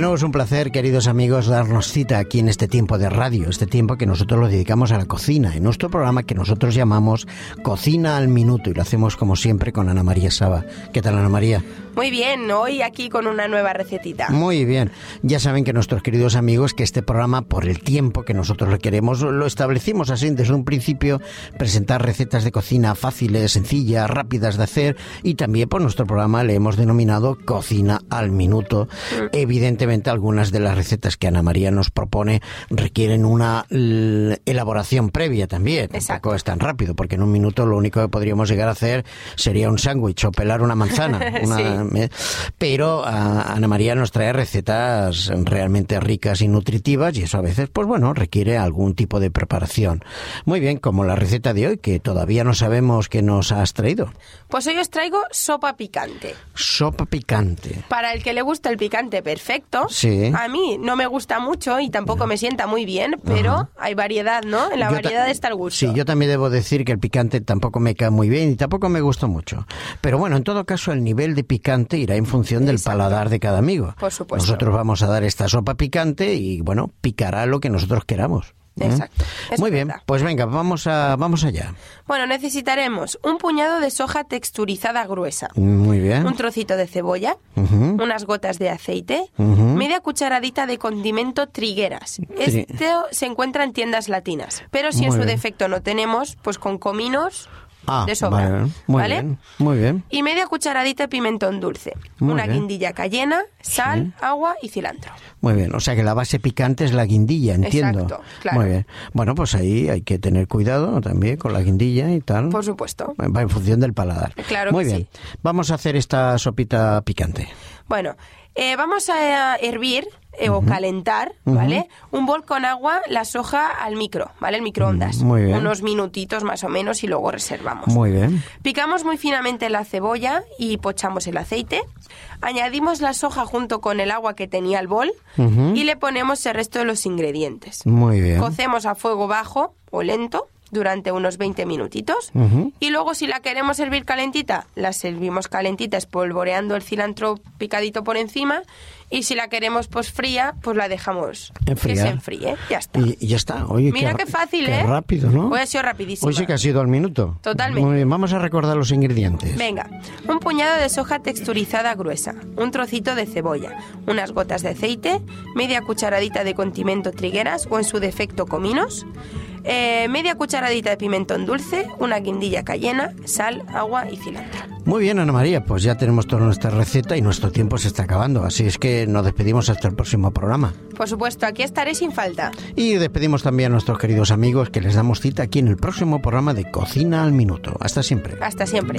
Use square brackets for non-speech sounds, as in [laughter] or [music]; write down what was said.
nuevo es un placer, queridos amigos, darnos cita aquí en este tiempo de radio, este tiempo que nosotros lo dedicamos a la cocina, en nuestro programa que nosotros llamamos Cocina al Minuto y lo hacemos como siempre con Ana María Saba. ¿Qué tal, Ana María? Muy bien, hoy aquí con una nueva recetita. Muy bien. Ya saben que nuestros queridos amigos que este programa, por el tiempo que nosotros requeremos, lo establecimos así desde un principio, presentar recetas de cocina fáciles, sencillas, rápidas de hacer y también por nuestro programa le hemos denominado Cocina al Minuto. Mm. Evidentemente algunas de las recetas que Ana María nos propone requieren una elaboración previa también. Tampoco es tan rápido, porque en un minuto lo único que podríamos llegar a hacer sería un sándwich o pelar una manzana. [laughs] Una, pero ah, Ana María nos trae recetas realmente ricas y nutritivas y eso a veces, pues bueno, requiere algún tipo de preparación. Muy bien, como la receta de hoy, que todavía no sabemos qué nos has traído. Pues hoy os traigo sopa picante. Sopa picante. Para el que le gusta el picante, perfecto. Sí. A mí no me gusta mucho y tampoco me sienta muy bien, pero hay variedad, ¿no? En la variedad está el gusto. Sí, yo también debo decir que el picante tampoco me cae muy bien y tampoco me gusta mucho. Pero bueno, en todo caso, el nivel de picante irá en función del paladar de cada amigo. Por supuesto. Nosotros vamos a dar esta sopa picante y, bueno, picará lo que nosotros queramos. ¿eh? Exacto. Muy bien, pues venga, vamos a vamos allá. Bueno, necesitaremos un puñado de soja texturizada gruesa. Muy bien. Un trocito de cebolla, unas gotas de aceite, media cucharadita de condimento trigueras. Esto se encuentra en tiendas latinas, pero si en su defecto no tenemos, pues con cominos Ah, de sobra. muy ¿vale? bien, muy bien. Y media cucharadita de pimentón dulce. una guindilla cayena, sal, agua y cilantro. Muy bien, o sea que la base picante es la guindilla, entiendo. Exacto, claro. Muy bien. Bueno, pues ahí hay que tener cuidado también con la guindilla y tal. Por supuesto. Va en función del paladar. Claro Muy que bien. sí. Vamos a hacer esta sopita picante. Bueno, eh, vamos a hervir eh, o calentar, ¿vale? Un bol con agua, la soja al micro, ¿vale? El microondas. Muy bien. Unos minutitos más o menos y luego reservamos. Muy bien. Picamos muy finamente la cebolla y pochamos el aceite. Añadimos la soja junto con el agua que tenía el bol y le ponemos el resto de los ingredientes. Muy bien. Cocemos a fuego bajo o lento durante unos 20 minutitos y luego si la queremos servir calentita, la servimos calentita espolvoreando el cilantro picadito por encima y si la queremos pues fría, pues la dejamos que Enfriar. se enfríe, ya está. Y, y ya está. Oye, Mira qué, qué fácil, qué ¿eh? rápido, ¿no? Hoy ha sido rapidísimo. Hoy sí que ha sido al minuto. Totalmente. Muy bien, vamos a recordar los ingredientes. Venga, un puñado de soja texturizada gruesa, un trocito de cebolla, unas gotas de aceite, media cucharadita de condimento trigueras o en su defecto cominos, eh, media cucharadita de pimentón dulce, una guindilla cayena, sal, agua y cilantro. Muy bien, Ana María, pues ya tenemos toda nuestra receta y nuestro tiempo se está acabando, así es que nos despedimos hasta el próximo programa. Por supuesto, aquí estaré sin falta. Y despedimos también a nuestros queridos amigos que les damos cita aquí en el próximo programa de Cocina al Minuto. Hasta siempre. Hasta siempre.